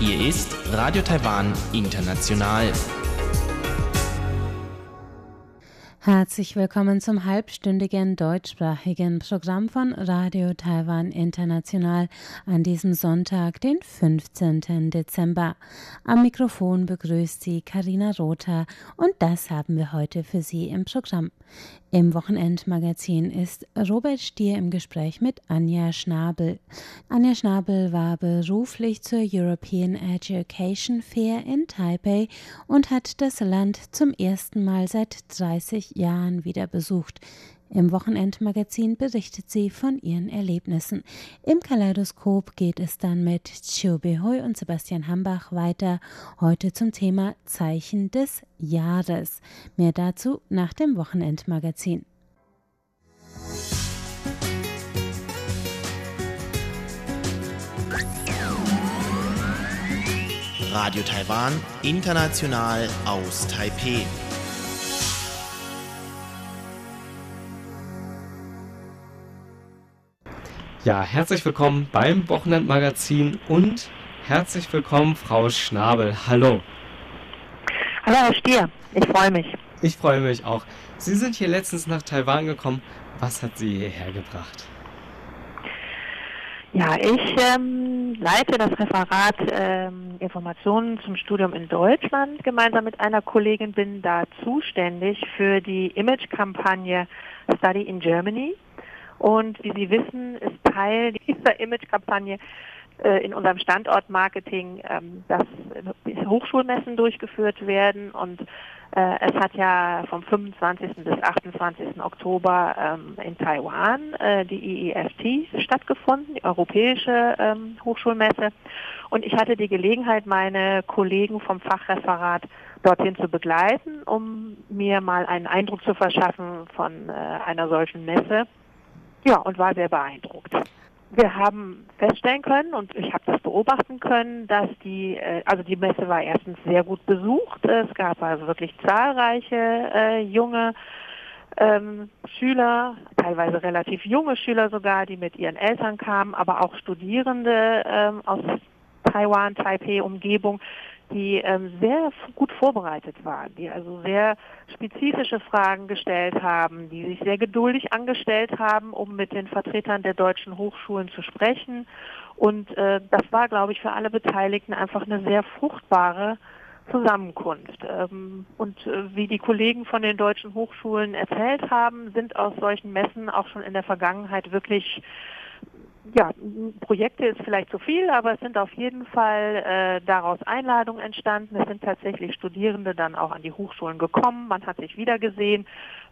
Hier ist Radio Taiwan International. Herzlich willkommen zum halbstündigen deutschsprachigen Programm von Radio Taiwan International an diesem Sonntag, den 15. Dezember. Am Mikrofon begrüßt Sie Karina Rother und das haben wir heute für Sie im Programm. Im Wochenendmagazin ist Robert Stier im Gespräch mit Anja Schnabel. Anja Schnabel war beruflich zur European Education Fair in Taipei und hat das Land zum ersten Mal seit 30 Jahren wieder besucht. Im Wochenendmagazin berichtet sie von ihren Erlebnissen. Im Kaleidoskop geht es dann mit Chiu Behui und Sebastian Hambach weiter. Heute zum Thema Zeichen des Jahres. Mehr dazu nach dem Wochenendmagazin. Radio Taiwan International aus Taipeh. Ja, herzlich willkommen beim Wochenendmagazin und herzlich willkommen, Frau Schnabel. Hallo. Hallo, Herr Stier. Ich freue mich. Ich freue mich auch. Sie sind hier letztens nach Taiwan gekommen. Was hat Sie hierher gebracht? Ja, ich ähm, leite das Referat ähm, Informationen zum Studium in Deutschland. Gemeinsam mit einer Kollegin bin da zuständig für die Image-Kampagne Study in Germany. Und wie Sie wissen, ist Teil dieser Image-Kampagne äh, in unserem Standortmarketing, ähm, dass Hochschulmessen durchgeführt werden. Und äh, es hat ja vom 25. bis 28. Oktober ähm, in Taiwan äh, die EEST stattgefunden, die Europäische ähm, Hochschulmesse. Und ich hatte die Gelegenheit, meine Kollegen vom Fachreferat dorthin zu begleiten, um mir mal einen Eindruck zu verschaffen von einer solchen Messe. Ja, und war sehr beeindruckt. Wir haben feststellen können und ich habe das beobachten können, dass die, also die Messe war erstens sehr gut besucht. Es gab also wirklich zahlreiche äh, junge ähm, Schüler, teilweise relativ junge Schüler sogar, die mit ihren Eltern kamen, aber auch Studierende ähm, aus Taiwan, Taipei, Umgebung, die ähm, sehr gut vorbereitet waren, die also sehr spezifische Fragen gestellt haben, die sich sehr geduldig angestellt haben, um mit den Vertretern der deutschen Hochschulen zu sprechen. Und äh, das war, glaube ich, für alle Beteiligten einfach eine sehr fruchtbare Zusammenkunft. Ähm, und äh, wie die Kollegen von den deutschen Hochschulen erzählt haben, sind aus solchen Messen auch schon in der Vergangenheit wirklich ja, Projekte ist vielleicht zu viel, aber es sind auf jeden Fall äh, daraus Einladungen entstanden. Es sind tatsächlich Studierende dann auch an die Hochschulen gekommen. Man hat sich wiedergesehen.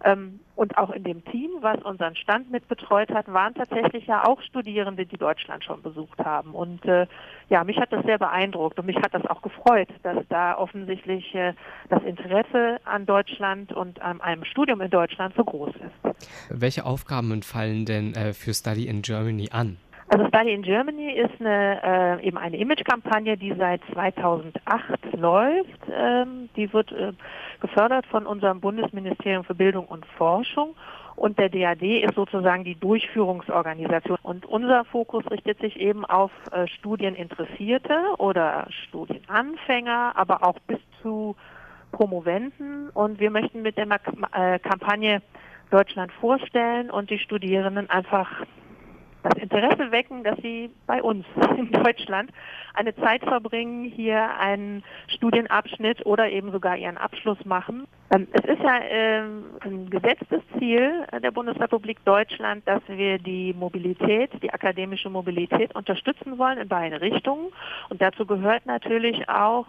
Ähm, und auch in dem Team, was unseren Stand mit betreut hat, waren tatsächlich ja auch Studierende, die Deutschland schon besucht haben. Und äh, ja, mich hat das sehr beeindruckt und mich hat das auch gefreut, dass da offensichtlich äh, das Interesse an Deutschland und an einem Studium in Deutschland so groß ist. Welche Aufgaben fallen denn äh, für Study in Germany an? Also Study in Germany ist eine, äh, eben eine Imagekampagne, die seit 2008 läuft. Ähm, die wird äh, gefördert von unserem Bundesministerium für Bildung und Forschung. Und der DAD ist sozusagen die Durchführungsorganisation. Und unser Fokus richtet sich eben auf äh, Studieninteressierte oder Studienanfänger, aber auch bis zu Promoventen. Und wir möchten mit der äh, Kampagne Deutschland vorstellen und die Studierenden einfach das Interesse wecken, dass sie bei uns in Deutschland eine Zeit verbringen, hier einen Studienabschnitt oder eben sogar ihren Abschluss machen. Es ist ja ein gesetztes Ziel der Bundesrepublik Deutschland, dass wir die Mobilität, die akademische Mobilität unterstützen wollen in beide Richtungen. Und dazu gehört natürlich auch,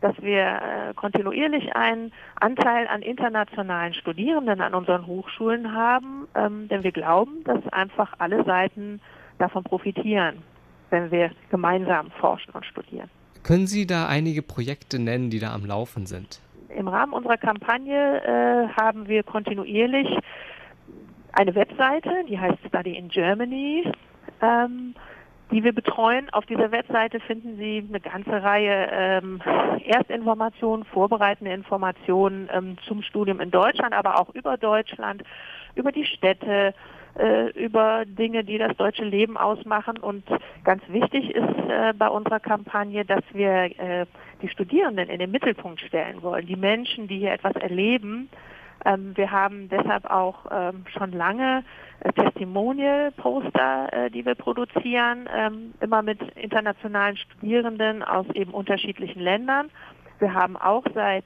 dass wir äh, kontinuierlich einen Anteil an internationalen Studierenden an unseren Hochschulen haben, ähm, denn wir glauben, dass einfach alle Seiten davon profitieren, wenn wir gemeinsam forschen und studieren. Können Sie da einige Projekte nennen, die da am Laufen sind? Im Rahmen unserer Kampagne äh, haben wir kontinuierlich eine Webseite, die heißt Study in Germany. Ähm, die wir betreuen. Auf dieser Webseite finden Sie eine ganze Reihe ähm, Erstinformationen, vorbereitende Informationen ähm, zum Studium in Deutschland, aber auch über Deutschland, über die Städte, äh, über Dinge, die das deutsche Leben ausmachen. Und ganz wichtig ist äh, bei unserer Kampagne, dass wir äh, die Studierenden in den Mittelpunkt stellen wollen, die Menschen, die hier etwas erleben. Ähm, wir haben deshalb auch ähm, schon lange äh, Testimonial-Poster, äh, die wir produzieren, ähm, immer mit internationalen Studierenden aus eben unterschiedlichen Ländern. Wir haben auch seit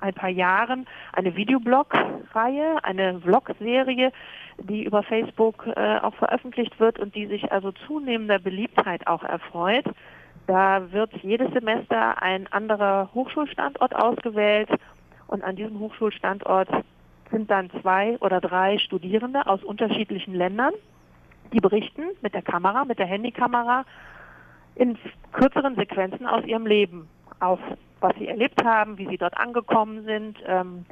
ein paar Jahren eine Videoblog-Reihe, eine Vlog-Serie, die über Facebook äh, auch veröffentlicht wird und die sich also zunehmender Beliebtheit auch erfreut. Da wird jedes Semester ein anderer Hochschulstandort ausgewählt und an diesem Hochschulstandort sind dann zwei oder drei Studierende aus unterschiedlichen Ländern, die berichten mit der Kamera, mit der Handykamera in kürzeren Sequenzen aus ihrem Leben, auf was sie erlebt haben, wie sie dort angekommen sind, ähm,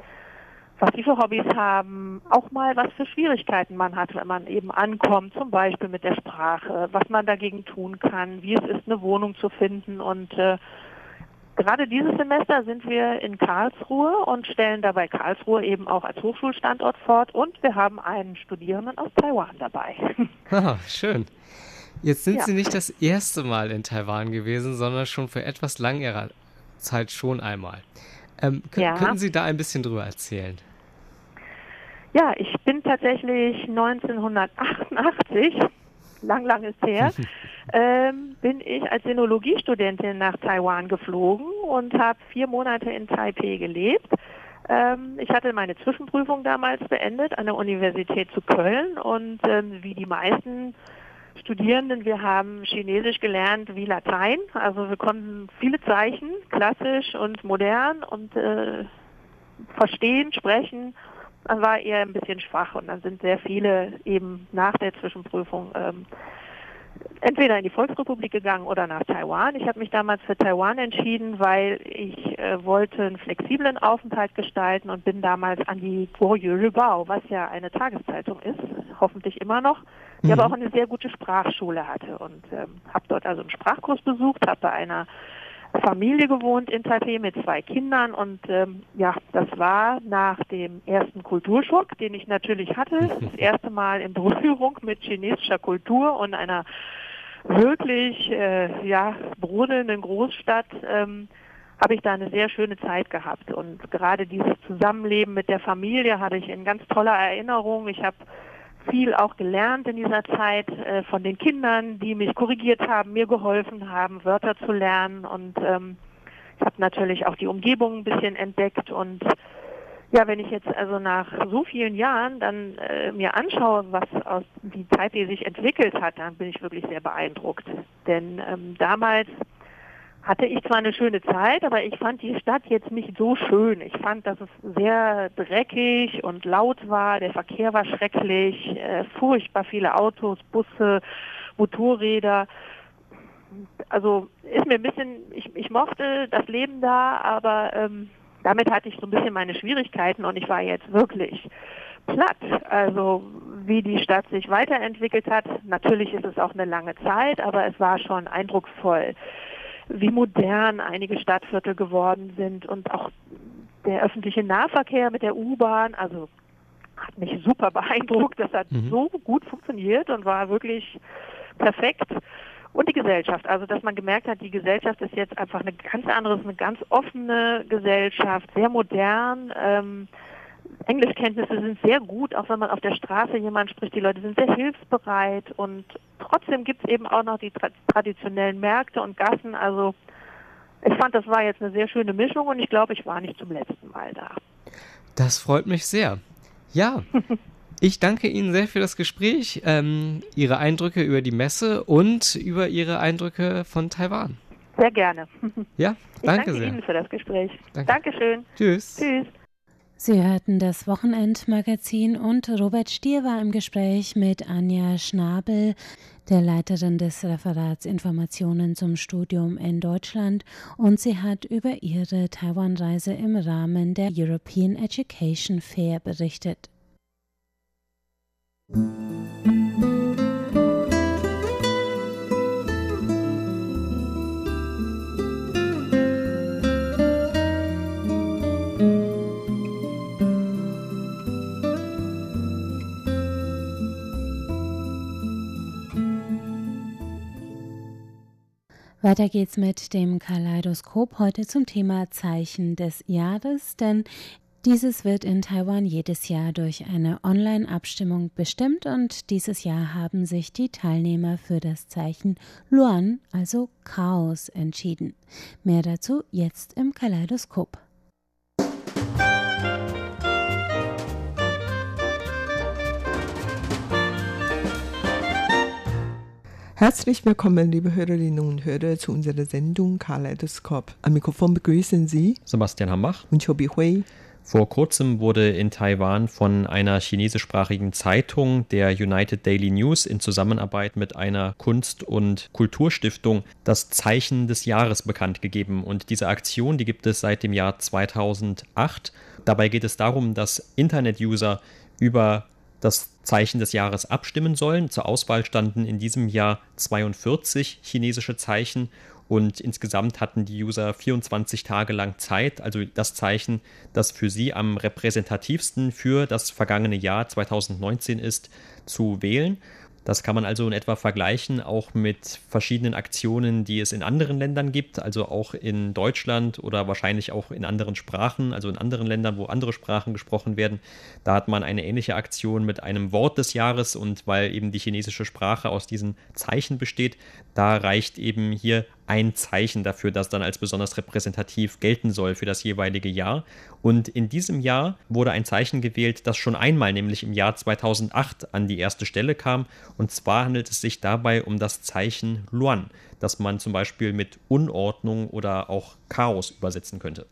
was sie für Hobbys haben, auch mal was für Schwierigkeiten man hat, wenn man eben ankommt, zum Beispiel mit der Sprache, was man dagegen tun kann, wie es ist, eine Wohnung zu finden und äh, Gerade dieses Semester sind wir in Karlsruhe und stellen dabei Karlsruhe eben auch als Hochschulstandort fort und wir haben einen Studierenden aus Taiwan dabei. Ah, schön. Jetzt sind ja. Sie nicht das erste Mal in Taiwan gewesen, sondern schon für etwas längerer Zeit schon einmal. Ähm, ja. Könnten Sie da ein bisschen drüber erzählen? Ja, ich bin tatsächlich 1988, lang, lang ist her, ähm, bin ich als Sinologiestudentin nach Taiwan geflogen und habe vier Monate in Taipei gelebt. Ähm, ich hatte meine Zwischenprüfung damals beendet an der Universität zu Köln und ähm, wie die meisten Studierenden, wir haben Chinesisch gelernt wie Latein. Also wir konnten viele Zeichen, klassisch und modern und äh, verstehen, sprechen. Dann war eher ein bisschen schwach und dann sind sehr viele eben nach der Zwischenprüfung ähm, entweder in die Volksrepublik gegangen oder nach Taiwan. Ich habe mich damals für Taiwan entschieden, weil ich äh, wollte einen flexiblen Aufenthalt gestalten und bin damals an die Guoyu Ribao, was ja eine Tageszeitung ist, hoffentlich immer noch, die mhm. aber auch eine sehr gute Sprachschule hatte und ähm, habe dort also einen Sprachkurs besucht, habe bei einer Familie gewohnt in Taipei mit zwei Kindern und ähm, ja, das war nach dem ersten Kulturschock, den ich natürlich hatte, das erste Mal in Berührung mit chinesischer Kultur und einer wirklich äh, ja brodelnden Großstadt ähm, habe ich da eine sehr schöne Zeit gehabt und gerade dieses Zusammenleben mit der Familie hatte ich in ganz toller Erinnerung. Ich habe viel auch gelernt in dieser Zeit äh, von den Kindern, die mich korrigiert haben, mir geholfen haben, Wörter zu lernen und ähm, ich habe natürlich auch die Umgebung ein bisschen entdeckt und ja, wenn ich jetzt also nach so vielen Jahren dann äh, mir anschaue, was aus die Zeit, die sich entwickelt hat, dann bin ich wirklich sehr beeindruckt. Denn ähm, damals hatte ich zwar eine schöne Zeit, aber ich fand die Stadt jetzt nicht so schön. Ich fand, dass es sehr dreckig und laut war. Der Verkehr war schrecklich, äh, furchtbar viele Autos, Busse, Motorräder. Also ist mir ein bisschen, ich, ich mochte das Leben da, aber ähm, damit hatte ich so ein bisschen meine Schwierigkeiten und ich war jetzt wirklich platt. Also wie die Stadt sich weiterentwickelt hat, natürlich ist es auch eine lange Zeit, aber es war schon eindrucksvoll, wie modern einige Stadtviertel geworden sind und auch der öffentliche Nahverkehr mit der U-Bahn, also hat mich super beeindruckt. Das hat mhm. so gut funktioniert und war wirklich perfekt und die Gesellschaft. Also dass man gemerkt hat, die Gesellschaft ist jetzt einfach eine ganz andere, eine ganz offene Gesellschaft, sehr modern. Ähm, Englischkenntnisse sind sehr gut, auch wenn man auf der Straße jemand spricht. Die Leute sind sehr hilfsbereit und trotzdem gibt es eben auch noch die tra traditionellen Märkte und Gassen. Also ich fand, das war jetzt eine sehr schöne Mischung und ich glaube, ich war nicht zum letzten Mal da. Das freut mich sehr. Ja, Ich danke Ihnen sehr für das Gespräch, ähm, Ihre Eindrücke über die Messe und über Ihre Eindrücke von Taiwan. Sehr gerne. Ja, danke, ich danke sehr. Ihnen für das Gespräch. Danke. Dankeschön. Tschüss. Tschüss. Sie hörten das Wochenendmagazin und Robert Stier war im Gespräch mit Anja Schnabel, der Leiterin des Referats Informationen zum Studium in Deutschland, und sie hat über ihre Taiwan-Reise im Rahmen der European Education Fair berichtet. Weiter geht's mit dem Kaleidoskop heute zum Thema Zeichen des Jahres, denn dieses wird in Taiwan jedes Jahr durch eine Online-Abstimmung bestimmt und dieses Jahr haben sich die Teilnehmer für das Zeichen Luan, also Chaos, entschieden. Mehr dazu jetzt im Kaleidoskop. Herzlich willkommen, liebe Hörerinnen und Hörer, zu unserer Sendung Kaleidoskop. Am Mikrofon begrüßen Sie Sebastian Hambach und Chobi Hui. Vor kurzem wurde in Taiwan von einer chinesischsprachigen Zeitung, der United Daily News, in Zusammenarbeit mit einer Kunst- und Kulturstiftung das Zeichen des Jahres bekannt gegeben. Und diese Aktion, die gibt es seit dem Jahr 2008. Dabei geht es darum, dass Internet-User über das Zeichen des Jahres abstimmen sollen. Zur Auswahl standen in diesem Jahr 42 chinesische Zeichen und insgesamt hatten die User 24 Tage lang Zeit, also das Zeichen, das für sie am repräsentativsten für das vergangene Jahr 2019 ist, zu wählen. Das kann man also in etwa vergleichen, auch mit verschiedenen Aktionen, die es in anderen Ländern gibt, also auch in Deutschland oder wahrscheinlich auch in anderen Sprachen, also in anderen Ländern, wo andere Sprachen gesprochen werden. Da hat man eine ähnliche Aktion mit einem Wort des Jahres und weil eben die chinesische Sprache aus diesen Zeichen besteht, da reicht eben hier ein Zeichen dafür, das dann als besonders repräsentativ gelten soll für das jeweilige Jahr. Und in diesem Jahr wurde ein Zeichen gewählt, das schon einmal, nämlich im Jahr 2008, an die erste Stelle kam. Und zwar handelt es sich dabei um das Zeichen Luan, das man zum Beispiel mit Unordnung oder auch Chaos übersetzen könnte.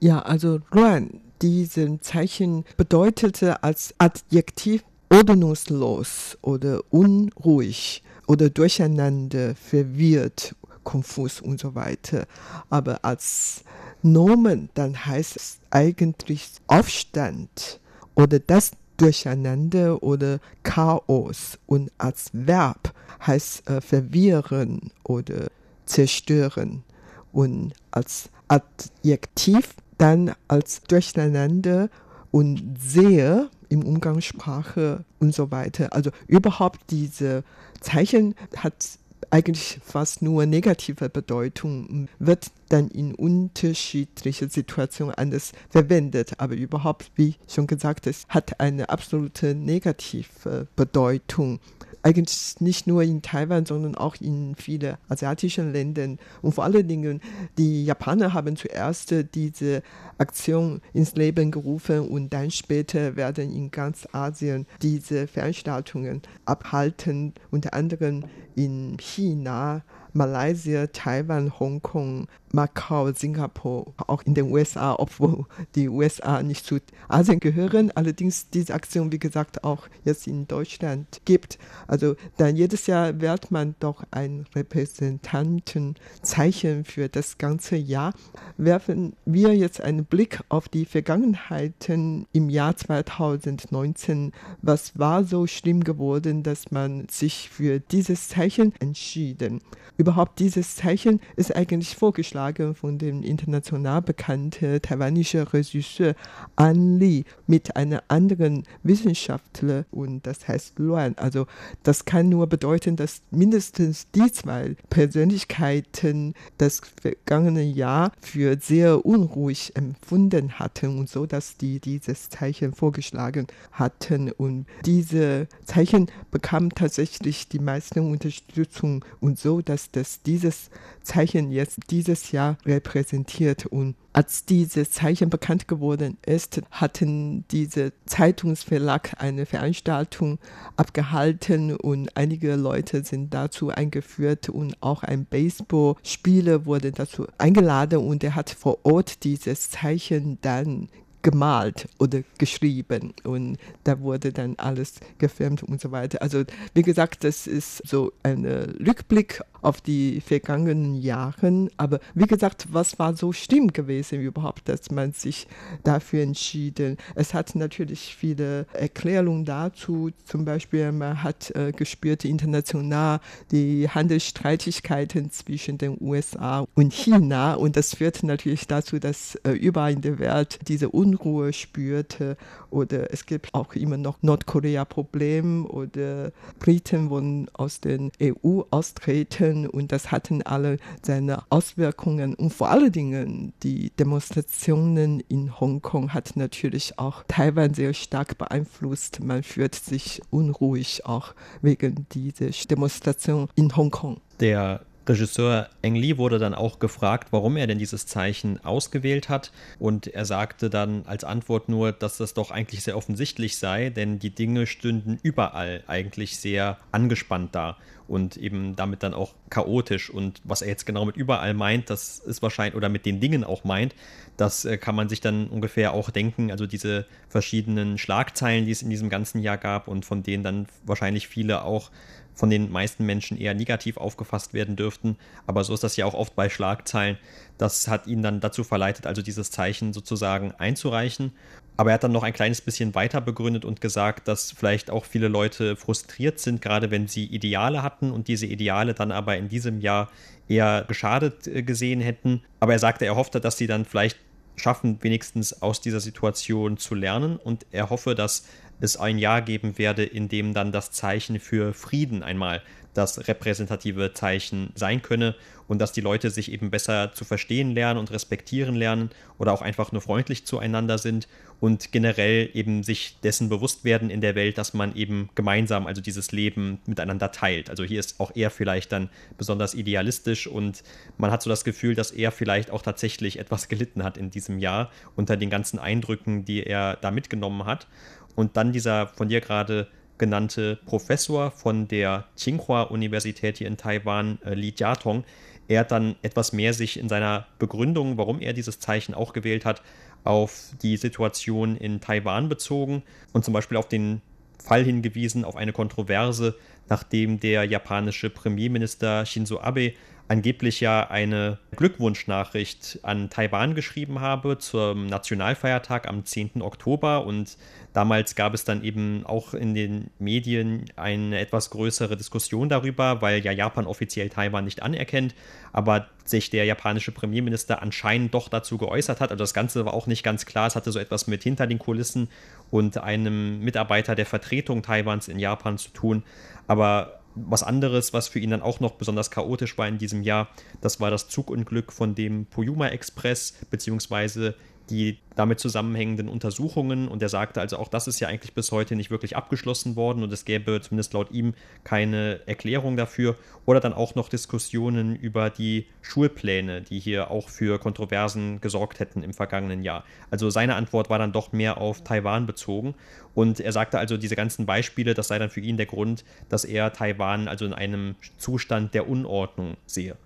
Ja, also Luan, dieses Zeichen bedeutete als Adjektiv ordnungslos oder unruhig oder durcheinander, verwirrt konfus und so weiter. Aber als Nomen, dann heißt es eigentlich Aufstand oder das Durcheinander oder Chaos. Und als Verb heißt äh, verwirren oder zerstören. Und als Adjektiv dann als Durcheinander und sehr im Umgangssprache und so weiter. Also überhaupt diese Zeichen hat eigentlich fast nur negative Bedeutung, wird dann in unterschiedlichen Situationen anders verwendet. Aber überhaupt, wie schon gesagt, es hat eine absolute negative Bedeutung eigentlich nicht nur in Taiwan, sondern auch in vielen asiatischen Ländern. Und vor allen Dingen, die Japaner haben zuerst diese Aktion ins Leben gerufen und dann später werden in ganz Asien diese Veranstaltungen abhalten, unter anderem in China, Malaysia, Taiwan, Hongkong, Macau, Singapur, auch in den USA, obwohl die USA nicht zu Asien gehören. Allerdings diese Aktion, wie gesagt, auch jetzt in Deutschland gibt. Also dann jedes Jahr wählt man doch ein Repräsentantenzeichen für das ganze Jahr. Werfen wir jetzt einen Blick auf die Vergangenheiten im Jahr 2019. Was war so schlimm geworden, dass man sich für dieses Zeichen entschieden? Überhaupt dieses Zeichen ist eigentlich vorgeschlagen vorgeschlagen von dem international bekannten taiwanischen Regisseur An Li mit einer anderen Wissenschaftler und das heißt Luan. Also das kann nur bedeuten, dass mindestens die zwei Persönlichkeiten das vergangene Jahr für sehr unruhig empfunden hatten und so, dass die dieses Zeichen vorgeschlagen hatten und diese Zeichen bekamen tatsächlich die meisten Unterstützung und so, dass das dieses Zeichen jetzt dieses Jahr repräsentiert. Und als dieses Zeichen bekannt geworden ist, hatten diese Zeitungsverlag eine Veranstaltung abgehalten und einige Leute sind dazu eingeführt und auch ein Baseballspieler wurde dazu eingeladen und er hat vor Ort dieses Zeichen dann gemalt oder geschrieben und da wurde dann alles gefilmt und so weiter. Also wie gesagt, das ist so ein Rückblick auf die vergangenen Jahre. Aber wie gesagt, was war so schlimm gewesen überhaupt, dass man sich dafür entschieden? Es hat natürlich viele Erklärungen dazu. Zum Beispiel, man hat äh, gespürt international die Handelsstreitigkeiten zwischen den USA und China und das führte natürlich dazu, dass äh, überall in der Welt diese Unruhe spürte oder es gibt auch immer noch Nordkorea-Problem oder Briten wollen aus der EU austreten Gruppen und das hatten alle seine Auswirkungen. Und vor allen Dingen die Demonstrationen in Hongkong hat natürlich auch Taiwan sehr stark beeinflusst. Man fühlt sich unruhig auch wegen dieser Demonstration in Hongkong. Der Regisseur Eng Lee wurde dann auch gefragt, warum er denn dieses Zeichen ausgewählt hat. Und er sagte dann als Antwort nur, dass das doch eigentlich sehr offensichtlich sei, denn die Dinge stünden überall eigentlich sehr angespannt da und eben damit dann auch chaotisch. Und was er jetzt genau mit überall meint, das ist wahrscheinlich, oder mit den Dingen auch meint, das äh, kann man sich dann ungefähr auch denken. Also diese verschiedenen Schlagzeilen, die es in diesem ganzen Jahr gab und von denen dann wahrscheinlich viele auch von den meisten Menschen eher negativ aufgefasst werden dürften. Aber so ist das ja auch oft bei Schlagzeilen. Das hat ihn dann dazu verleitet, also dieses Zeichen sozusagen einzureichen. Aber er hat dann noch ein kleines bisschen weiter begründet und gesagt, dass vielleicht auch viele Leute frustriert sind, gerade wenn sie Ideale hatten und diese Ideale dann aber in diesem Jahr eher geschadet äh, gesehen hätten. Aber er sagte, er hoffte, dass sie dann vielleicht schaffen, wenigstens aus dieser Situation zu lernen. Und er hoffe, dass es ein Jahr geben werde, in dem dann das Zeichen für Frieden einmal das repräsentative Zeichen sein könne und dass die Leute sich eben besser zu verstehen lernen und respektieren lernen oder auch einfach nur freundlich zueinander sind und generell eben sich dessen bewusst werden in der Welt, dass man eben gemeinsam also dieses Leben miteinander teilt. Also hier ist auch er vielleicht dann besonders idealistisch und man hat so das Gefühl, dass er vielleicht auch tatsächlich etwas gelitten hat in diesem Jahr unter den ganzen Eindrücken, die er da mitgenommen hat. Und dann dieser von dir gerade genannte Professor von der Tsinghua-Universität hier in Taiwan, äh, Li Jiatong, er hat dann etwas mehr sich in seiner Begründung, warum er dieses Zeichen auch gewählt hat, auf die Situation in Taiwan bezogen und zum Beispiel auf den Fall hingewiesen, auf eine Kontroverse, nachdem der japanische Premierminister Shinzo Abe angeblich ja eine Glückwunschnachricht an Taiwan geschrieben habe zum Nationalfeiertag am 10. Oktober und damals gab es dann eben auch in den Medien eine etwas größere Diskussion darüber, weil ja Japan offiziell Taiwan nicht anerkennt, aber sich der japanische Premierminister anscheinend doch dazu geäußert hat. Also das Ganze war auch nicht ganz klar, es hatte so etwas mit hinter den Kulissen und einem Mitarbeiter der Vertretung Taiwans in Japan zu tun, aber was anderes, was für ihn dann auch noch besonders chaotisch war in diesem Jahr, das war das Zugunglück von dem Poyuma Express, beziehungsweise die damit zusammenhängenden Untersuchungen und er sagte also auch, das ist ja eigentlich bis heute nicht wirklich abgeschlossen worden und es gäbe zumindest laut ihm keine Erklärung dafür oder dann auch noch Diskussionen über die Schulpläne, die hier auch für Kontroversen gesorgt hätten im vergangenen Jahr. Also seine Antwort war dann doch mehr auf Taiwan bezogen und er sagte also, diese ganzen Beispiele, das sei dann für ihn der Grund, dass er Taiwan also in einem Zustand der Unordnung sehe.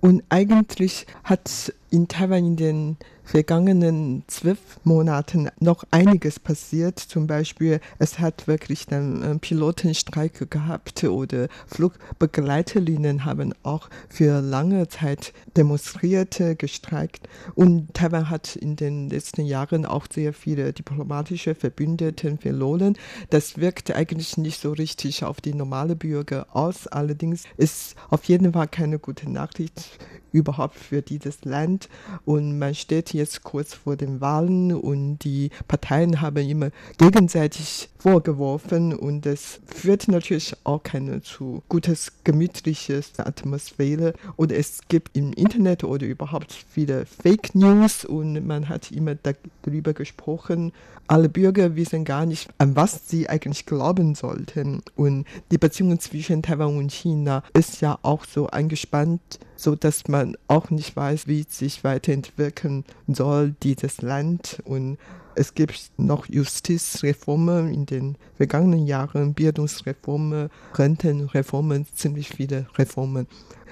Und eigentlich hat in Taiwan in den vergangenen zwölf Monaten noch einiges passiert. Zum Beispiel, es hat wirklich dann äh, Pilotenstreik gehabt oder Flugbegleiterinnen haben auch für lange Zeit demonstriert, gestreikt. Und Taiwan hat in den letzten Jahren auch sehr viele diplomatische Verbündeten verloren. Das wirkt eigentlich nicht so richtig auf die normale Bürger aus. Allerdings ist auf jeden Fall keine gute Nachricht überhaupt für dieses Land. Und man steht jetzt kurz vor den Wahlen und die Parteien haben immer gegenseitig vorgeworfen und es führt natürlich auch keine zu gutes, gemütliches Atmosphäre. Und es gibt im Internet oder überhaupt viele Fake News und man hat immer darüber gesprochen. Alle Bürger wissen gar nicht, an was sie eigentlich glauben sollten. Und die Beziehung zwischen Taiwan und China ist ja auch so angespannt, so dass man auch nicht weiß, wie sich weiterentwickeln soll, dieses Land. Und es gibt noch Justizreformen in den vergangenen Jahren, Bildungsreformen, Rentenreformen, ziemlich viele Reformen.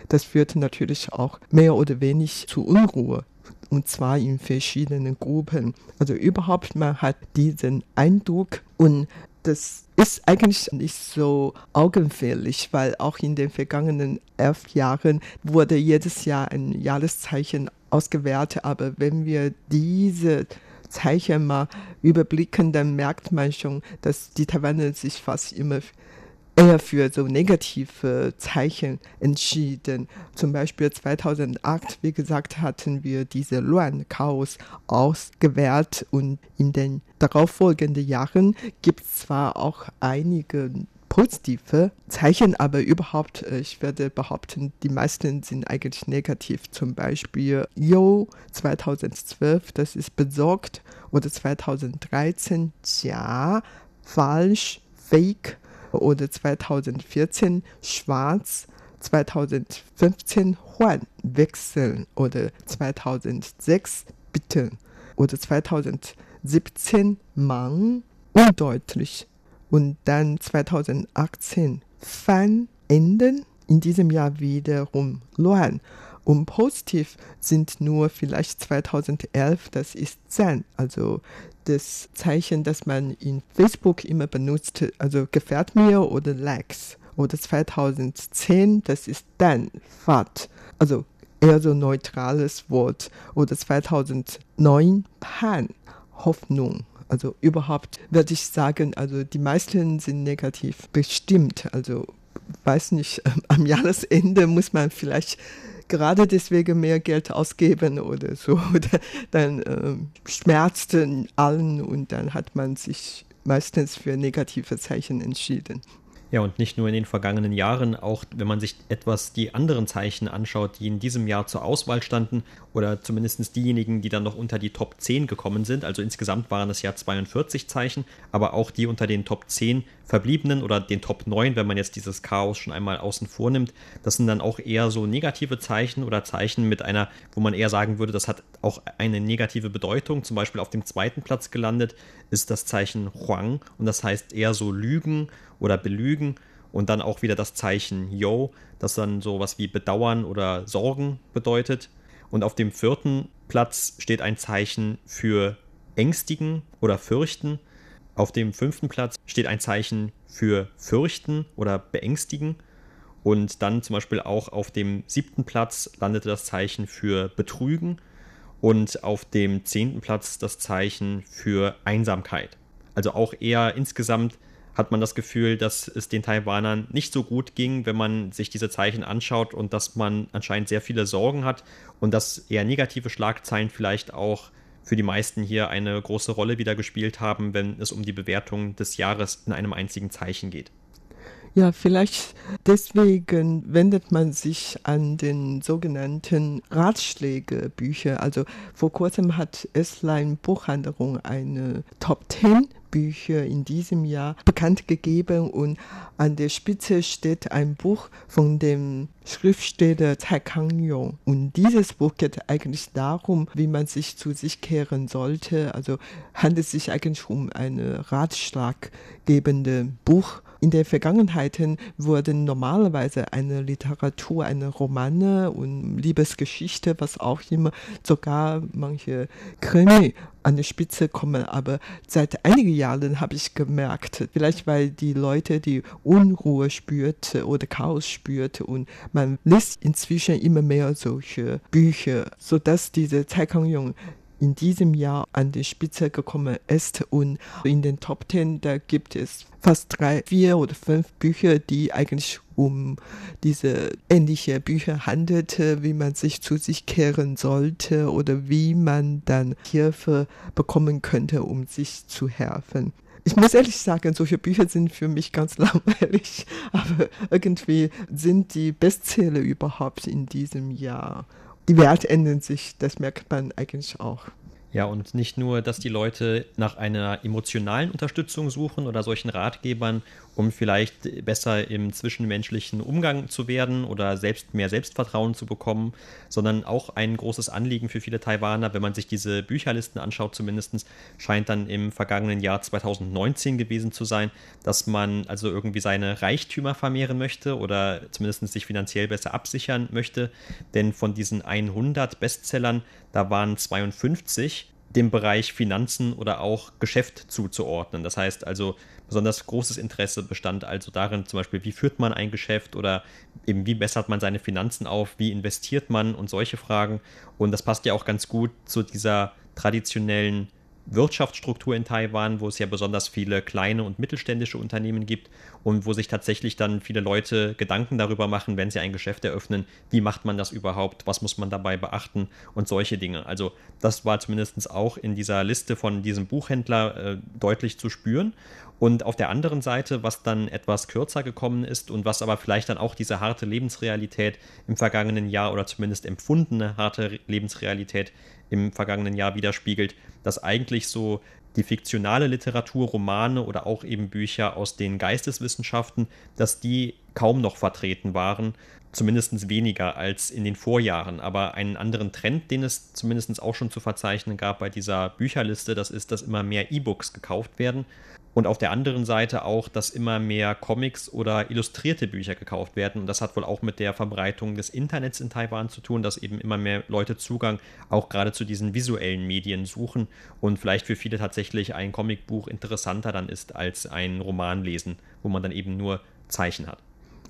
Das führt natürlich auch mehr oder weniger zu Unruhe und zwar in verschiedenen Gruppen. Also überhaupt man hat diesen Eindruck und das ist eigentlich nicht so augenfällig, weil auch in den vergangenen elf Jahren wurde jedes Jahr ein Jahreszeichen ausgewertet. Aber wenn wir diese Zeichen mal überblicken, dann merkt man schon, dass die Taiwaner sich fast immer eher für so negative Zeichen entschieden. Zum Beispiel 2008, wie gesagt, hatten wir diese Luan Chaos ausgewählt und in den darauffolgenden Jahren gibt es zwar auch einige positive Zeichen, aber überhaupt, äh, ich werde behaupten, die meisten sind eigentlich negativ. Zum Beispiel Yo 2012, das ist besorgt, oder 2013 Ja, falsch, fake, oder 2014 schwarz, 2015 Huan, wechseln, oder 2006 bitte, oder 2017 Mang, undeutlich und dann 2018 Fan enden, in diesem Jahr wiederum Luan. Und positiv sind nur vielleicht 2011, das ist Zan, also das Zeichen, das man in Facebook immer benutzt, also gefällt mir oder likes. Oder 2010, das ist Dan, Fahrt, also eher so neutrales Wort. Oder 2009, Pan, Hoffnung. Also überhaupt würde ich sagen, also die meisten sind negativ bestimmt. Also weiß nicht, am Jahresende muss man vielleicht gerade deswegen mehr Geld ausgeben oder so. Dann äh, schmerzt allen und dann hat man sich meistens für negative Zeichen entschieden. Ja, und nicht nur in den vergangenen Jahren, auch wenn man sich etwas die anderen Zeichen anschaut, die in diesem Jahr zur Auswahl standen, oder zumindest diejenigen, die dann noch unter die Top 10 gekommen sind. Also insgesamt waren es ja 42 Zeichen, aber auch die unter den Top 10 verbliebenen oder den Top 9, wenn man jetzt dieses Chaos schon einmal außen vor nimmt, das sind dann auch eher so negative Zeichen oder Zeichen mit einer, wo man eher sagen würde, das hat auch eine negative Bedeutung. Zum Beispiel auf dem zweiten Platz gelandet ist das Zeichen Huang und das heißt eher so Lügen oder belügen und dann auch wieder das Zeichen Yo, das dann so was wie bedauern oder sorgen bedeutet. Und auf dem vierten Platz steht ein Zeichen für ängstigen oder fürchten. Auf dem fünften Platz steht ein Zeichen für fürchten oder beängstigen. Und dann zum Beispiel auch auf dem siebten Platz landete das Zeichen für betrügen und auf dem zehnten Platz das Zeichen für Einsamkeit. Also auch eher insgesamt hat man das Gefühl, dass es den Taiwanern nicht so gut ging, wenn man sich diese Zeichen anschaut und dass man anscheinend sehr viele Sorgen hat und dass eher negative Schlagzeilen vielleicht auch für die meisten hier eine große Rolle wieder gespielt haben, wenn es um die Bewertung des Jahres in einem einzigen Zeichen geht. Ja, vielleicht deswegen wendet man sich an den sogenannten Ratschlägebücher. Also vor kurzem hat Eslein Buchhandlung eine Top 10 Bücher in diesem Jahr bekannt gegeben und an der Spitze steht ein Buch von dem Schriftsteller Tsai Kang-yong. Und dieses Buch geht eigentlich darum, wie man sich zu sich kehren sollte. Also handelt es sich eigentlich um ein ratschlaggebende Buch in der Vergangenheit wurden normalerweise eine Literatur, eine Romane und Liebesgeschichte, was auch immer, sogar manche Krimi an die Spitze kommen. Aber seit einigen Jahren habe ich gemerkt, vielleicht weil die Leute die Unruhe spürt oder Chaos spürt und man liest inzwischen immer mehr solche Bücher, sodass diese Kang-yong in diesem Jahr an die Spitze gekommen ist. Und in den Top Ten, da gibt es fast drei, vier oder fünf Bücher, die eigentlich um diese ähnliche Bücher handelte, wie man sich zu sich kehren sollte oder wie man dann Hilfe bekommen könnte, um sich zu helfen. Ich muss ehrlich sagen, solche Bücher sind für mich ganz langweilig, aber irgendwie sind die Bestseller überhaupt in diesem Jahr die Werte ändern sich, das merkt man eigentlich auch. Ja, und nicht nur, dass die Leute nach einer emotionalen Unterstützung suchen oder solchen Ratgebern, um vielleicht besser im zwischenmenschlichen Umgang zu werden oder selbst mehr Selbstvertrauen zu bekommen, sondern auch ein großes Anliegen für viele Taiwaner, wenn man sich diese Bücherlisten anschaut, zumindest scheint dann im vergangenen Jahr 2019 gewesen zu sein, dass man also irgendwie seine Reichtümer vermehren möchte oder zumindest sich finanziell besser absichern möchte. Denn von diesen 100 Bestsellern, da waren 52 dem Bereich Finanzen oder auch Geschäft zuzuordnen. Das heißt also, besonders großes Interesse bestand also darin, zum Beispiel, wie führt man ein Geschäft oder eben wie bessert man seine Finanzen auf, wie investiert man und solche Fragen. Und das passt ja auch ganz gut zu dieser traditionellen Wirtschaftsstruktur in Taiwan, wo es ja besonders viele kleine und mittelständische Unternehmen gibt und wo sich tatsächlich dann viele Leute Gedanken darüber machen, wenn sie ein Geschäft eröffnen, wie macht man das überhaupt, was muss man dabei beachten und solche Dinge. Also das war zumindest auch in dieser Liste von diesem Buchhändler äh, deutlich zu spüren Und auf der anderen Seite, was dann etwas kürzer gekommen ist und was aber vielleicht dann auch diese harte Lebensrealität im vergangenen Jahr oder zumindest empfundene harte Lebensrealität im vergangenen Jahr widerspiegelt, dass eigentlich so die fiktionale Literatur, Romane oder auch eben Bücher aus den Geisteswissenschaften, dass die kaum noch vertreten waren, zumindest weniger als in den Vorjahren. Aber einen anderen Trend, den es zumindest auch schon zu verzeichnen gab bei dieser Bücherliste, das ist, dass immer mehr E-Books gekauft werden und auf der anderen Seite auch, dass immer mehr Comics oder illustrierte Bücher gekauft werden. Und das hat wohl auch mit der Verbreitung des Internets in Taiwan zu tun, dass eben immer mehr Leute Zugang auch gerade zu diesen visuellen Medien suchen und vielleicht für viele tatsächlich ein Comicbuch interessanter dann ist als ein Roman lesen, wo man dann eben nur Zeichen hat.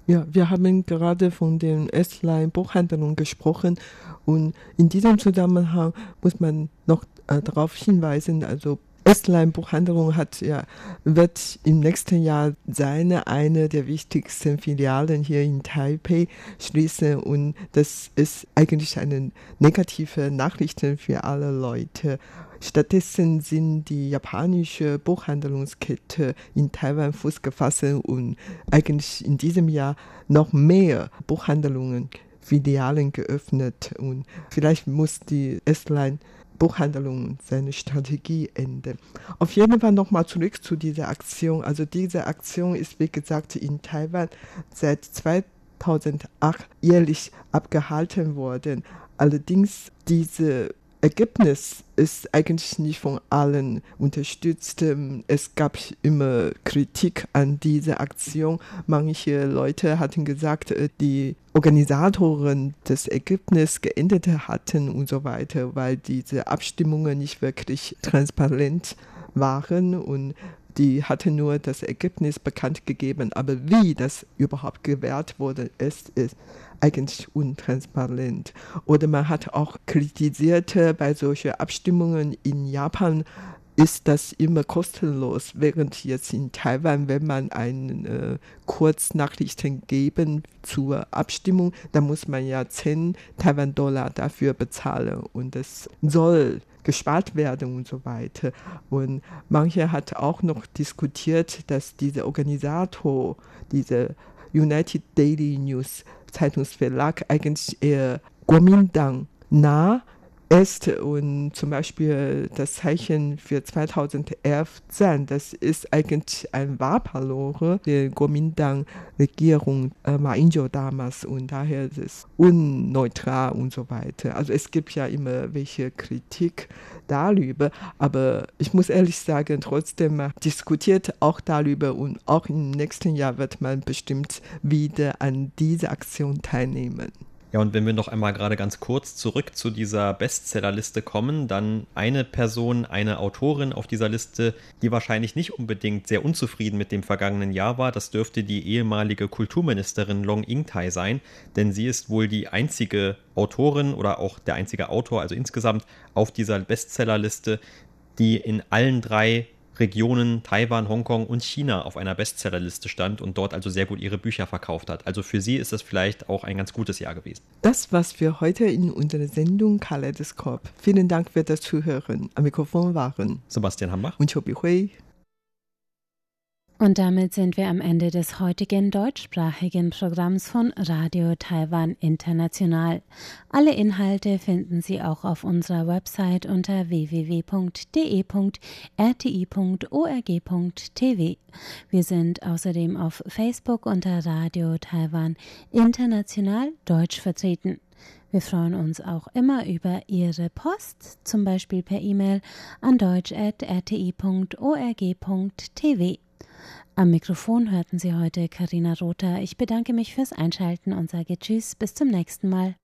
Ja, wir haben gerade von den S-Line-Buchhandlungen gesprochen und in diesem Zusammenhang muss man noch äh, darauf hinweisen, also Estline Buchhandlung hat ja, wird im nächsten Jahr seine eine der wichtigsten Filialen hier in Taipei schließen und das ist eigentlich eine negative Nachricht für alle Leute. Stattdessen sind die japanische Buchhandlungskette in Taiwan Fuß gefasst und eigentlich in diesem Jahr noch mehr Buchhandlungen Filialen geöffnet und vielleicht muss die S-Line Buchhandlung seine Strategie ändern. Auf jeden Fall nochmal zurück zu dieser Aktion. Also diese Aktion ist, wie gesagt, in Taiwan seit 2008 jährlich abgehalten worden. Allerdings diese Ergebnis ist eigentlich nicht von allen unterstützt. Es gab immer Kritik an dieser Aktion. Manche Leute hatten gesagt, äh, die Organisatoren das Ergebnis geändert hatten und so weiter, weil diese Abstimmungen nicht wirklich transparent waren und die hatten nur das Ergebnis bekannt gegeben, aber wie das überhaupt gewährt wurde, ist, ist eigentlich untransparent. Oder man hat auch kritisiert, bei solchen Abstimmungen in Japan ist das immer kostenlos, während jetzt in Taiwan, wenn man eine äh, Kurznachrichten geben zur Abstimmung, dann muss man ja 10 Taiwan-Dollar dafür bezahlen und das soll gespart werden und so weiter. Und manche hat auch noch diskutiert, dass dieser Organisator, dieser United Daily News Zeitungsverlag eigentlich eher Kuomintang nah ist und zum Beispiel das Zeichen für 2011 Zan, das ist eigentlich ein Wahlverlore der Kuomintang-Regierung äh, Ma Ying-jeou damals und daher ist es unneutral und so weiter. Also es gibt ja immer welche Kritik darüber, aber ich muss ehrlich sagen, trotzdem man diskutiert auch darüber und auch im nächsten Jahr wird man bestimmt wieder an dieser Aktion teilnehmen. Ja, und wenn wir noch einmal gerade ganz kurz zurück zu dieser Bestsellerliste kommen, dann eine Person, eine Autorin auf dieser Liste, die wahrscheinlich nicht unbedingt sehr unzufrieden mit dem vergangenen Jahr war, das dürfte die ehemalige Kulturministerin Long Yingtai sein, denn sie ist wohl die einzige Autorin oder auch der einzige Autor, also insgesamt auf dieser Bestsellerliste, die in allen drei Regionen Taiwan, Hongkong und China auf einer Bestsellerliste stand und dort also sehr gut ihre Bücher verkauft hat. Also für sie ist das vielleicht auch ein ganz gutes Jahr gewesen. Das war's für heute in unserer Sendung Kaleidoskop. Vielen Dank für das Zuhören. Am Mikrofon waren Sebastian Hambach und Chobi Hui. Und damit sind wir am Ende des heutigen deutschsprachigen Programms von Radio Taiwan International. Alle Inhalte finden Sie auch auf unserer Website unter www.de.rti.org.tv. Wir sind außerdem auf Facebook unter Radio Taiwan International Deutsch vertreten. Wir freuen uns auch immer über Ihre Post, zum Beispiel per E-Mail an deutsch.rti.org.tv. Am Mikrofon hörten Sie heute Karina Rother. Ich bedanke mich fürs Einschalten und sage Tschüss, bis zum nächsten Mal.